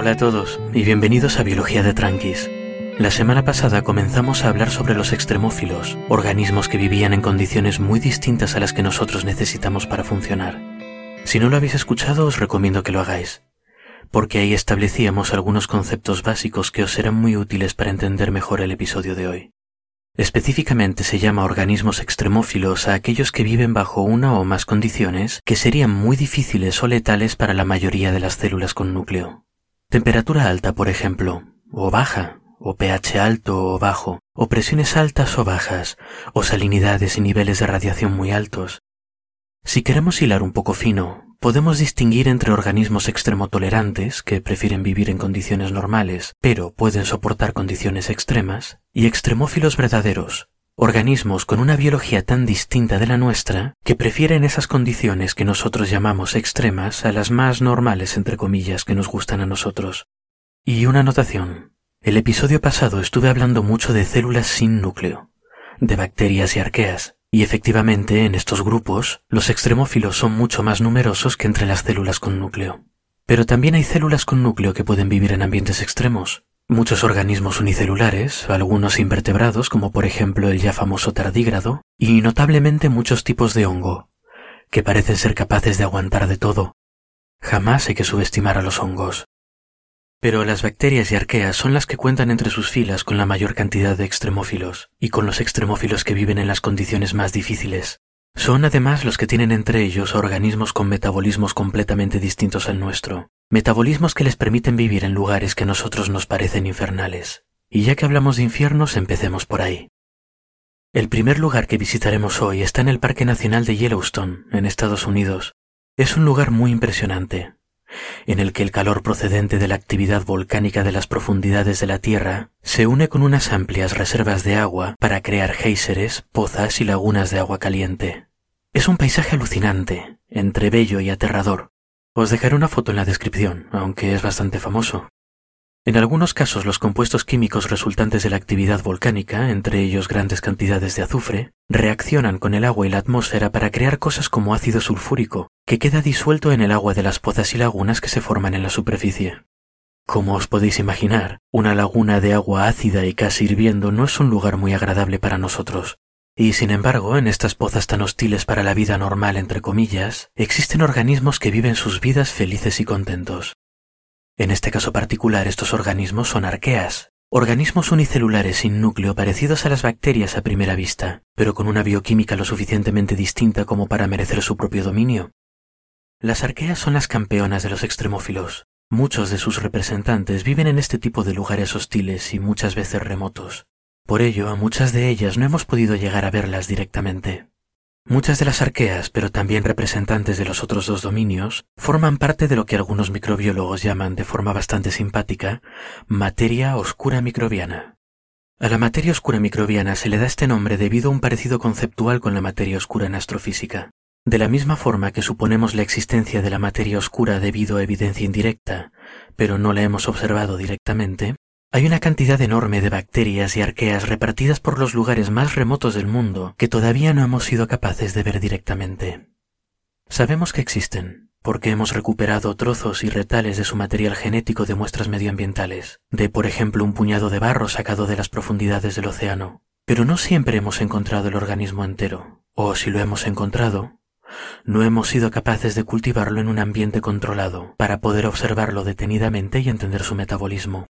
Hola a todos y bienvenidos a Biología de Tranquis. La semana pasada comenzamos a hablar sobre los extremófilos, organismos que vivían en condiciones muy distintas a las que nosotros necesitamos para funcionar. Si no lo habéis escuchado os recomiendo que lo hagáis, porque ahí establecíamos algunos conceptos básicos que os serán muy útiles para entender mejor el episodio de hoy. Específicamente se llama organismos extremófilos a aquellos que viven bajo una o más condiciones que serían muy difíciles o letales para la mayoría de las células con núcleo. Temperatura alta, por ejemplo, o baja, o pH alto o bajo, o presiones altas o bajas, o salinidades y niveles de radiación muy altos. Si queremos hilar un poco fino, podemos distinguir entre organismos extremotolerantes, que prefieren vivir en condiciones normales, pero pueden soportar condiciones extremas, y extremófilos verdaderos, organismos con una biología tan distinta de la nuestra que prefieren esas condiciones que nosotros llamamos extremas a las más normales, entre comillas, que nos gustan a nosotros. Y una anotación. El episodio pasado estuve hablando mucho de células sin núcleo, de bacterias y arqueas, y efectivamente, en estos grupos, los extremófilos son mucho más numerosos que entre las células con núcleo. Pero también hay células con núcleo que pueden vivir en ambientes extremos. Muchos organismos unicelulares, algunos invertebrados como por ejemplo el ya famoso tardígrado, y notablemente muchos tipos de hongo, que parecen ser capaces de aguantar de todo. Jamás hay que subestimar a los hongos. Pero las bacterias y arqueas son las que cuentan entre sus filas con la mayor cantidad de extremófilos, y con los extremófilos que viven en las condiciones más difíciles. Son además los que tienen entre ellos organismos con metabolismos completamente distintos al nuestro, metabolismos que les permiten vivir en lugares que a nosotros nos parecen infernales. Y ya que hablamos de infiernos, empecemos por ahí. El primer lugar que visitaremos hoy está en el Parque Nacional de Yellowstone, en Estados Unidos. Es un lugar muy impresionante, en el que el calor procedente de la actividad volcánica de las profundidades de la Tierra se une con unas amplias reservas de agua para crear géiseres, pozas y lagunas de agua caliente. Es un paisaje alucinante, entre bello y aterrador. Os dejaré una foto en la descripción, aunque es bastante famoso. En algunos casos los compuestos químicos resultantes de la actividad volcánica, entre ellos grandes cantidades de azufre, reaccionan con el agua y la atmósfera para crear cosas como ácido sulfúrico, que queda disuelto en el agua de las pozas y lagunas que se forman en la superficie. Como os podéis imaginar, una laguna de agua ácida y casi hirviendo no es un lugar muy agradable para nosotros. Y sin embargo, en estas pozas tan hostiles para la vida normal, entre comillas, existen organismos que viven sus vidas felices y contentos. En este caso particular estos organismos son arqueas, organismos unicelulares sin núcleo parecidos a las bacterias a primera vista, pero con una bioquímica lo suficientemente distinta como para merecer su propio dominio. Las arqueas son las campeonas de los extremófilos. Muchos de sus representantes viven en este tipo de lugares hostiles y muchas veces remotos. Por ello, a muchas de ellas no hemos podido llegar a verlas directamente. Muchas de las arqueas, pero también representantes de los otros dos dominios, forman parte de lo que algunos microbiólogos llaman de forma bastante simpática materia oscura microbiana. A la materia oscura microbiana se le da este nombre debido a un parecido conceptual con la materia oscura en astrofísica. De la misma forma que suponemos la existencia de la materia oscura debido a evidencia indirecta, pero no la hemos observado directamente, hay una cantidad enorme de bacterias y arqueas repartidas por los lugares más remotos del mundo que todavía no hemos sido capaces de ver directamente. Sabemos que existen, porque hemos recuperado trozos y retales de su material genético de muestras medioambientales, de por ejemplo un puñado de barro sacado de las profundidades del océano, pero no siempre hemos encontrado el organismo entero, o si lo hemos encontrado, no hemos sido capaces de cultivarlo en un ambiente controlado para poder observarlo detenidamente y entender su metabolismo.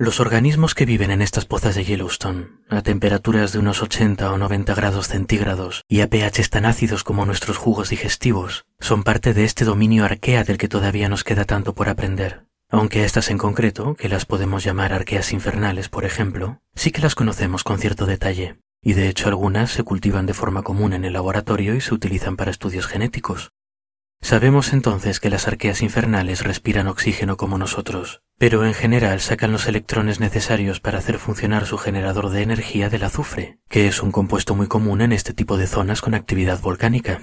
Los organismos que viven en estas pozas de Yellowstone, a temperaturas de unos 80 o 90 grados centígrados y a pH tan ácidos como nuestros jugos digestivos, son parte de este dominio arquea del que todavía nos queda tanto por aprender. Aunque estas en concreto, que las podemos llamar arqueas infernales, por ejemplo, sí que las conocemos con cierto detalle, y de hecho algunas se cultivan de forma común en el laboratorio y se utilizan para estudios genéticos. Sabemos entonces que las arqueas infernales respiran oxígeno como nosotros, pero en general sacan los electrones necesarios para hacer funcionar su generador de energía del azufre, que es un compuesto muy común en este tipo de zonas con actividad volcánica.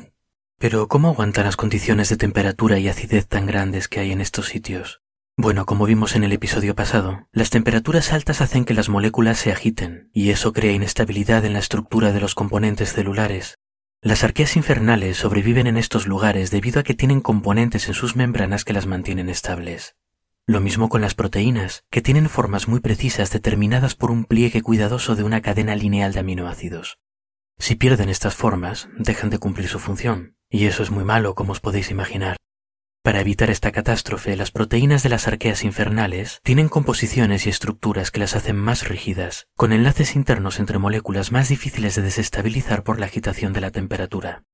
Pero ¿cómo aguantan las condiciones de temperatura y acidez tan grandes que hay en estos sitios? Bueno, como vimos en el episodio pasado, las temperaturas altas hacen que las moléculas se agiten, y eso crea inestabilidad en la estructura de los componentes celulares, las arqueas infernales sobreviven en estos lugares debido a que tienen componentes en sus membranas que las mantienen estables. Lo mismo con las proteínas, que tienen formas muy precisas determinadas por un pliegue cuidadoso de una cadena lineal de aminoácidos. Si pierden estas formas, dejan de cumplir su función, y eso es muy malo, como os podéis imaginar. Para evitar esta catástrofe, las proteínas de las arqueas infernales tienen composiciones y estructuras que las hacen más rígidas, con enlaces internos entre moléculas más difíciles de desestabilizar por la agitación de la temperatura.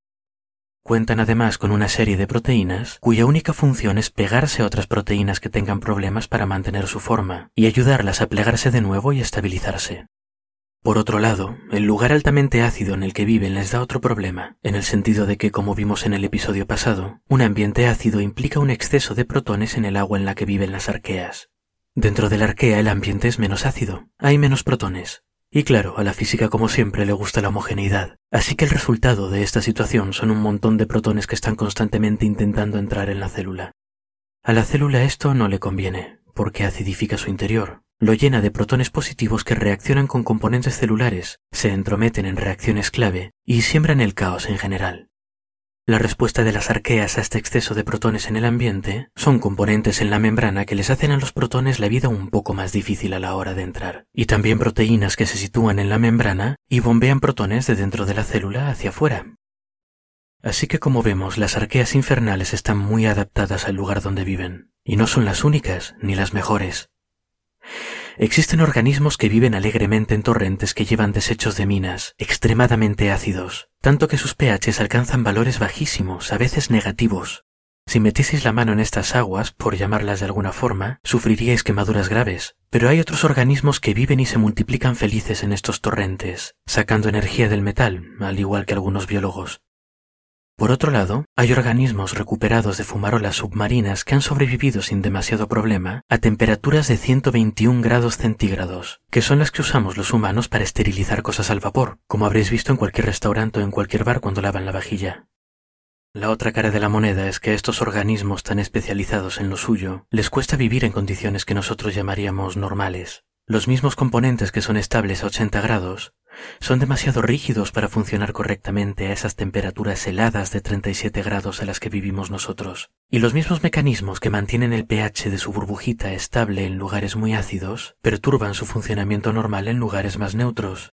Cuentan además con una serie de proteínas cuya única función es pegarse a otras proteínas que tengan problemas para mantener su forma y ayudarlas a plegarse de nuevo y estabilizarse. Por otro lado, el lugar altamente ácido en el que viven les da otro problema, en el sentido de que, como vimos en el episodio pasado, un ambiente ácido implica un exceso de protones en el agua en la que viven las arqueas. Dentro de la arquea el ambiente es menos ácido, hay menos protones. Y claro, a la física como siempre le gusta la homogeneidad, así que el resultado de esta situación son un montón de protones que están constantemente intentando entrar en la célula. A la célula esto no le conviene, porque acidifica su interior, lo llena de protones positivos que reaccionan con componentes celulares, se entrometen en reacciones clave y siembran el caos en general. La respuesta de las arqueas a este exceso de protones en el ambiente son componentes en la membrana que les hacen a los protones la vida un poco más difícil a la hora de entrar, y también proteínas que se sitúan en la membrana y bombean protones de dentro de la célula hacia afuera. Así que como vemos, las arqueas infernales están muy adaptadas al lugar donde viven, y no son las únicas ni las mejores. Existen organismos que viven alegremente en torrentes que llevan desechos de minas, extremadamente ácidos, tanto que sus pHs alcanzan valores bajísimos, a veces negativos. Si metieseis la mano en estas aguas, por llamarlas de alguna forma, sufriríais quemaduras graves, pero hay otros organismos que viven y se multiplican felices en estos torrentes, sacando energía del metal, al igual que algunos biólogos. Por otro lado, hay organismos recuperados de fumarolas submarinas que han sobrevivido sin demasiado problema a temperaturas de 121 grados centígrados, que son las que usamos los humanos para esterilizar cosas al vapor, como habréis visto en cualquier restaurante o en cualquier bar cuando lavan la vajilla. La otra cara de la moneda es que a estos organismos tan especializados en lo suyo les cuesta vivir en condiciones que nosotros llamaríamos normales. Los mismos componentes que son estables a 80 grados son demasiado rígidos para funcionar correctamente a esas temperaturas heladas de 37 grados a las que vivimos nosotros. Y los mismos mecanismos que mantienen el pH de su burbujita estable en lugares muy ácidos perturban su funcionamiento normal en lugares más neutros.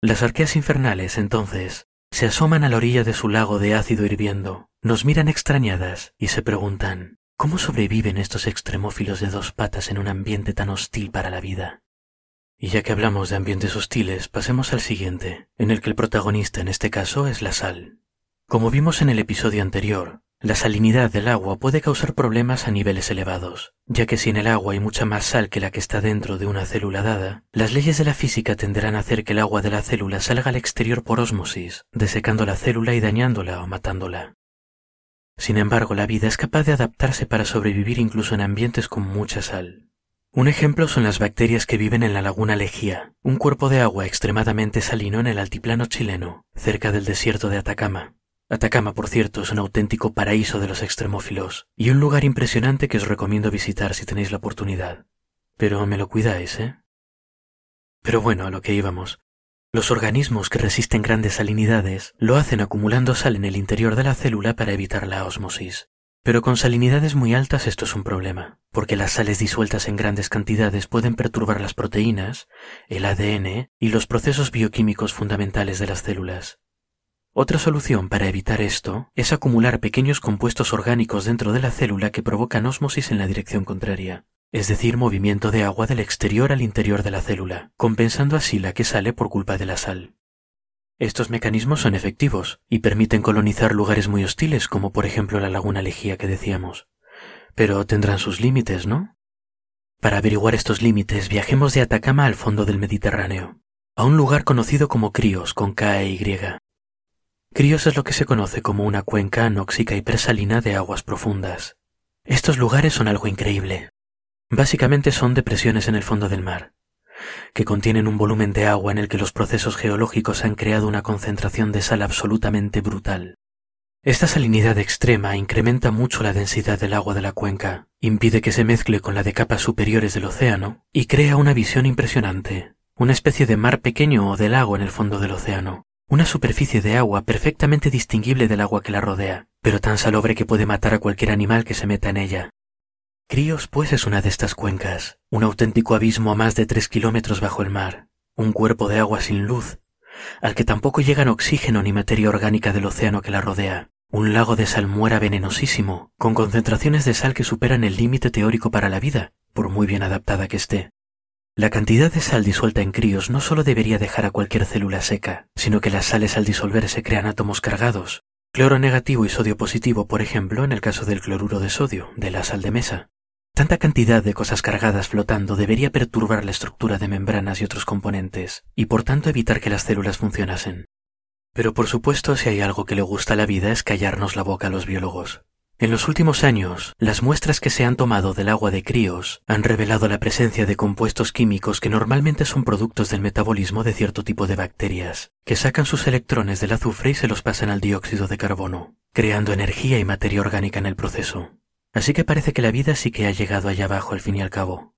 Las arqueas infernales, entonces, se asoman a la orilla de su lago de ácido hirviendo, nos miran extrañadas y se preguntan ¿Cómo sobreviven estos extremófilos de dos patas en un ambiente tan hostil para la vida? Y ya que hablamos de ambientes hostiles, pasemos al siguiente, en el que el protagonista en este caso es la sal. Como vimos en el episodio anterior, la salinidad del agua puede causar problemas a niveles elevados, ya que si en el agua hay mucha más sal que la que está dentro de una célula dada, las leyes de la física tenderán a hacer que el agua de la célula salga al exterior por ósmosis, desecando la célula y dañándola o matándola. Sin embargo, la vida es capaz de adaptarse para sobrevivir incluso en ambientes con mucha sal. Un ejemplo son las bacterias que viven en la laguna Lejía, un cuerpo de agua extremadamente salino en el altiplano chileno, cerca del desierto de Atacama. Atacama, por cierto, es un auténtico paraíso de los extremófilos y un lugar impresionante que os recomiendo visitar si tenéis la oportunidad. Pero me lo cuidáis, ¿eh? Pero bueno, a lo que íbamos. Los organismos que resisten grandes salinidades lo hacen acumulando sal en el interior de la célula para evitar la osmosis. Pero con salinidades muy altas esto es un problema, porque las sales disueltas en grandes cantidades pueden perturbar las proteínas, el ADN y los procesos bioquímicos fundamentales de las células. Otra solución para evitar esto es acumular pequeños compuestos orgánicos dentro de la célula que provocan ósmosis en la dirección contraria, es decir, movimiento de agua del exterior al interior de la célula, compensando así la que sale por culpa de la sal. Estos mecanismos son efectivos y permiten colonizar lugares muy hostiles, como por ejemplo la laguna Legía que decíamos. Pero tendrán sus límites, ¿no? Para averiguar estos límites, viajemos de Atacama al fondo del Mediterráneo, a un lugar conocido como Crios con K e Y. Crios es lo que se conoce como una cuenca anóxica y presalina de aguas profundas. Estos lugares son algo increíble. Básicamente son depresiones en el fondo del mar, que contienen un volumen de agua en el que los procesos geológicos han creado una concentración de sal absolutamente brutal. Esta salinidad extrema incrementa mucho la densidad del agua de la cuenca, impide que se mezcle con la de capas superiores del océano y crea una visión impresionante, una especie de mar pequeño o de lago en el fondo del océano, una superficie de agua perfectamente distinguible del agua que la rodea, pero tan salobre que puede matar a cualquier animal que se meta en ella. Críos, pues, es una de estas cuencas, un auténtico abismo a más de tres kilómetros bajo el mar, un cuerpo de agua sin luz, al que tampoco llegan oxígeno ni materia orgánica del océano que la rodea, un lago de salmuera venenosísimo, con concentraciones de sal que superan el límite teórico para la vida, por muy bien adaptada que esté. La cantidad de sal disuelta en críos no solo debería dejar a cualquier célula seca, sino que las sales al disolverse crean átomos cargados, cloro negativo y sodio positivo, por ejemplo, en el caso del cloruro de sodio, de la sal de mesa. Tanta cantidad de cosas cargadas flotando debería perturbar la estructura de membranas y otros componentes, y por tanto evitar que las células funcionasen. Pero por supuesto, si hay algo que le gusta a la vida es callarnos la boca a los biólogos. En los últimos años, las muestras que se han tomado del agua de críos han revelado la presencia de compuestos químicos que normalmente son productos del metabolismo de cierto tipo de bacterias, que sacan sus electrones del azufre y se los pasan al dióxido de carbono, creando energía y materia orgánica en el proceso. Así que parece que la vida sí que ha llegado allá abajo al fin y al cabo.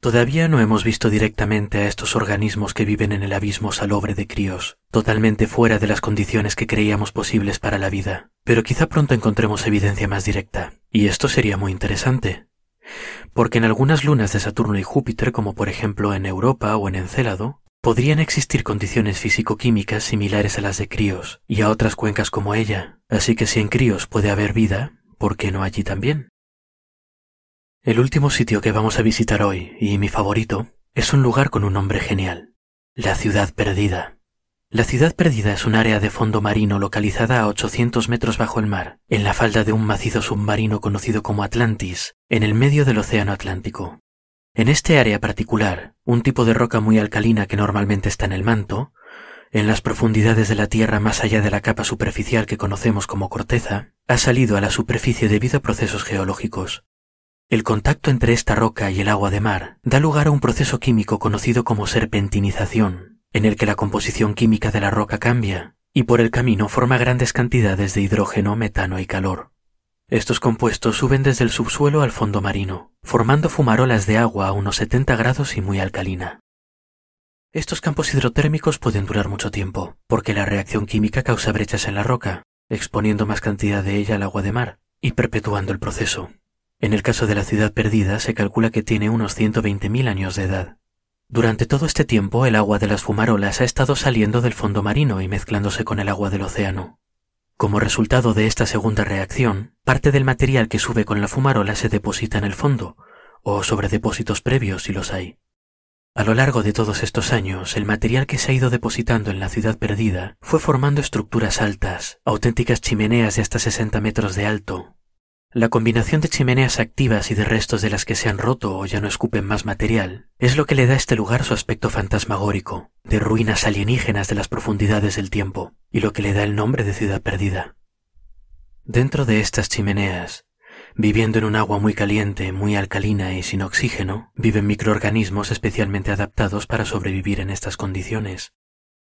Todavía no hemos visto directamente a estos organismos que viven en el abismo salobre de críos, totalmente fuera de las condiciones que creíamos posibles para la vida, pero quizá pronto encontremos evidencia más directa, y esto sería muy interesante. Porque en algunas lunas de Saturno y Júpiter, como por ejemplo en Europa o en Encélado, podrían existir condiciones físico-químicas similares a las de críos y a otras cuencas como ella, así que si en críos puede haber vida, ¿por qué no allí también? El último sitio que vamos a visitar hoy, y mi favorito, es un lugar con un nombre genial, la Ciudad Perdida. La Ciudad Perdida es un área de fondo marino localizada a 800 metros bajo el mar, en la falda de un macizo submarino conocido como Atlantis, en el medio del Océano Atlántico. En este área particular, un tipo de roca muy alcalina que normalmente está en el manto, en las profundidades de la Tierra más allá de la capa superficial que conocemos como corteza, ha salido a la superficie debido a procesos geológicos, el contacto entre esta roca y el agua de mar da lugar a un proceso químico conocido como serpentinización, en el que la composición química de la roca cambia y por el camino forma grandes cantidades de hidrógeno, metano y calor. Estos compuestos suben desde el subsuelo al fondo marino, formando fumarolas de agua a unos 70 grados y muy alcalina. Estos campos hidrotérmicos pueden durar mucho tiempo, porque la reacción química causa brechas en la roca, exponiendo más cantidad de ella al agua de mar y perpetuando el proceso. En el caso de la ciudad perdida se calcula que tiene unos 120.000 años de edad. Durante todo este tiempo el agua de las fumarolas ha estado saliendo del fondo marino y mezclándose con el agua del océano. Como resultado de esta segunda reacción, parte del material que sube con la fumarola se deposita en el fondo, o sobre depósitos previos si los hay. A lo largo de todos estos años, el material que se ha ido depositando en la ciudad perdida fue formando estructuras altas, auténticas chimeneas de hasta 60 metros de alto, la combinación de chimeneas activas y de restos de las que se han roto o ya no escupen más material es lo que le da a este lugar su aspecto fantasmagórico, de ruinas alienígenas de las profundidades del tiempo, y lo que le da el nombre de ciudad perdida. Dentro de estas chimeneas, viviendo en un agua muy caliente, muy alcalina y sin oxígeno, viven microorganismos especialmente adaptados para sobrevivir en estas condiciones.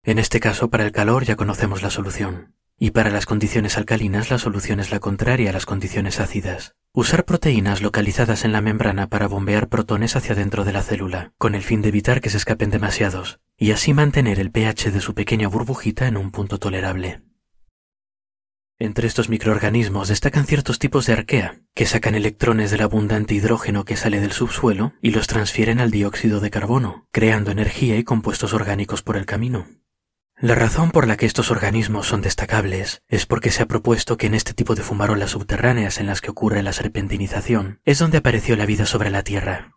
En este caso, para el calor ya conocemos la solución. Y para las condiciones alcalinas la solución es la contraria a las condiciones ácidas. Usar proteínas localizadas en la membrana para bombear protones hacia dentro de la célula, con el fin de evitar que se escapen demasiados, y así mantener el pH de su pequeña burbujita en un punto tolerable. Entre estos microorganismos destacan ciertos tipos de arquea, que sacan electrones del abundante hidrógeno que sale del subsuelo y los transfieren al dióxido de carbono, creando energía y compuestos orgánicos por el camino. La razón por la que estos organismos son destacables es porque se ha propuesto que en este tipo de fumarolas subterráneas en las que ocurre la serpentinización es donde apareció la vida sobre la Tierra,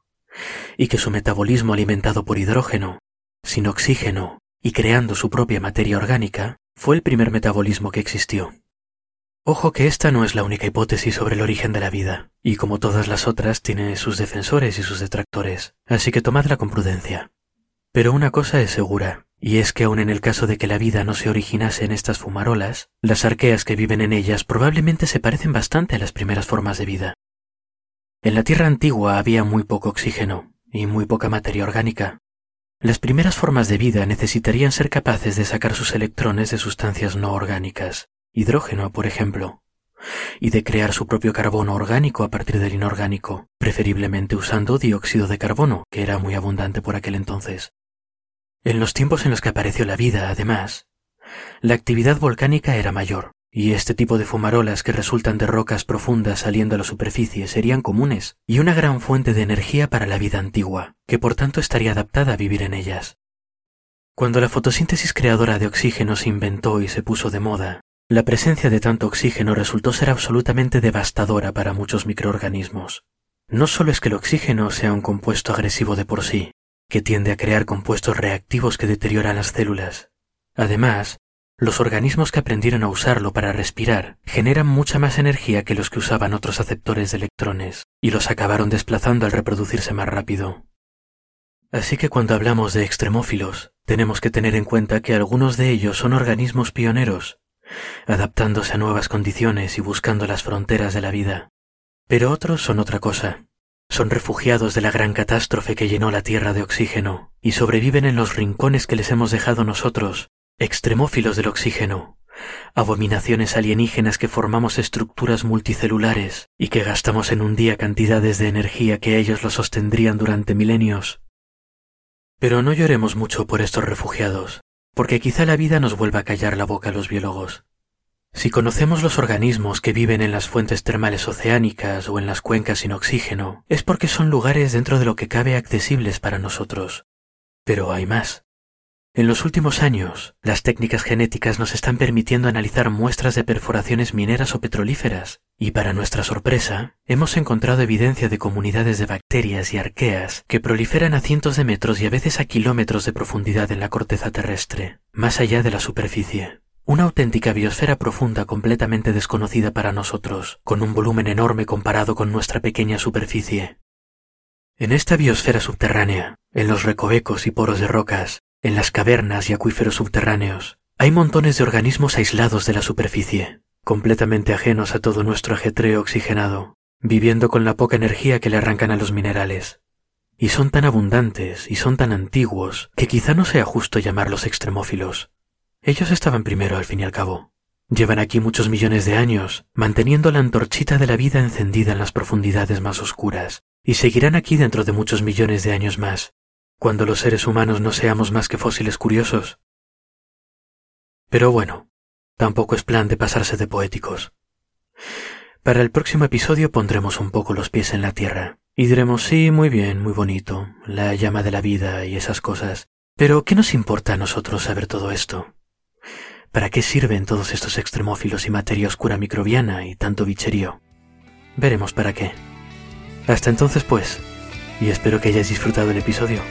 y que su metabolismo alimentado por hidrógeno, sin oxígeno y creando su propia materia orgánica, fue el primer metabolismo que existió. Ojo que esta no es la única hipótesis sobre el origen de la vida, y como todas las otras tiene sus defensores y sus detractores, así que tomadla con prudencia. Pero una cosa es segura, y es que aun en el caso de que la vida no se originase en estas fumarolas, las arqueas que viven en ellas probablemente se parecen bastante a las primeras formas de vida. En la Tierra antigua había muy poco oxígeno y muy poca materia orgánica. Las primeras formas de vida necesitarían ser capaces de sacar sus electrones de sustancias no orgánicas, hidrógeno, por ejemplo, y de crear su propio carbono orgánico a partir del inorgánico, preferiblemente usando dióxido de carbono, que era muy abundante por aquel entonces. En los tiempos en los que apareció la vida, además, la actividad volcánica era mayor y este tipo de fumarolas que resultan de rocas profundas saliendo a la superficie serían comunes y una gran fuente de energía para la vida antigua, que por tanto estaría adaptada a vivir en ellas. Cuando la fotosíntesis creadora de oxígeno se inventó y se puso de moda, la presencia de tanto oxígeno resultó ser absolutamente devastadora para muchos microorganismos. No solo es que el oxígeno sea un compuesto agresivo de por sí, que tiende a crear compuestos reactivos que deterioran las células. Además, los organismos que aprendieron a usarlo para respirar generan mucha más energía que los que usaban otros aceptores de electrones, y los acabaron desplazando al reproducirse más rápido. Así que cuando hablamos de extremófilos, tenemos que tener en cuenta que algunos de ellos son organismos pioneros, adaptándose a nuevas condiciones y buscando las fronteras de la vida. Pero otros son otra cosa. Son refugiados de la gran catástrofe que llenó la Tierra de oxígeno y sobreviven en los rincones que les hemos dejado nosotros extremófilos del oxígeno, abominaciones alienígenas que formamos estructuras multicelulares y que gastamos en un día cantidades de energía que ellos lo sostendrían durante milenios. Pero no lloremos mucho por estos refugiados, porque quizá la vida nos vuelva a callar la boca a los biólogos. Si conocemos los organismos que viven en las fuentes termales oceánicas o en las cuencas sin oxígeno, es porque son lugares dentro de lo que cabe accesibles para nosotros. Pero hay más. En los últimos años, las técnicas genéticas nos están permitiendo analizar muestras de perforaciones mineras o petrolíferas, y para nuestra sorpresa, hemos encontrado evidencia de comunidades de bacterias y arqueas que proliferan a cientos de metros y a veces a kilómetros de profundidad en la corteza terrestre, más allá de la superficie. Una auténtica biosfera profunda completamente desconocida para nosotros, con un volumen enorme comparado con nuestra pequeña superficie. En esta biosfera subterránea, en los recovecos y poros de rocas, en las cavernas y acuíferos subterráneos hay montones de organismos aislados de la superficie, completamente ajenos a todo nuestro ajetreo oxigenado, viviendo con la poca energía que le arrancan a los minerales. Y son tan abundantes y son tan antiguos que quizá no sea justo llamarlos extremófilos. Ellos estaban primero al fin y al cabo. Llevan aquí muchos millones de años, manteniendo la antorchita de la vida encendida en las profundidades más oscuras, y seguirán aquí dentro de muchos millones de años más, cuando los seres humanos no seamos más que fósiles curiosos. Pero bueno, tampoco es plan de pasarse de poéticos. Para el próximo episodio pondremos un poco los pies en la tierra y diremos sí, muy bien, muy bonito, la llama de la vida y esas cosas. Pero ¿qué nos importa a nosotros saber todo esto? ¿Para qué sirven todos estos extremófilos y materia oscura microbiana y tanto bicherío? Veremos para qué. Hasta entonces pues, y espero que hayáis disfrutado el episodio.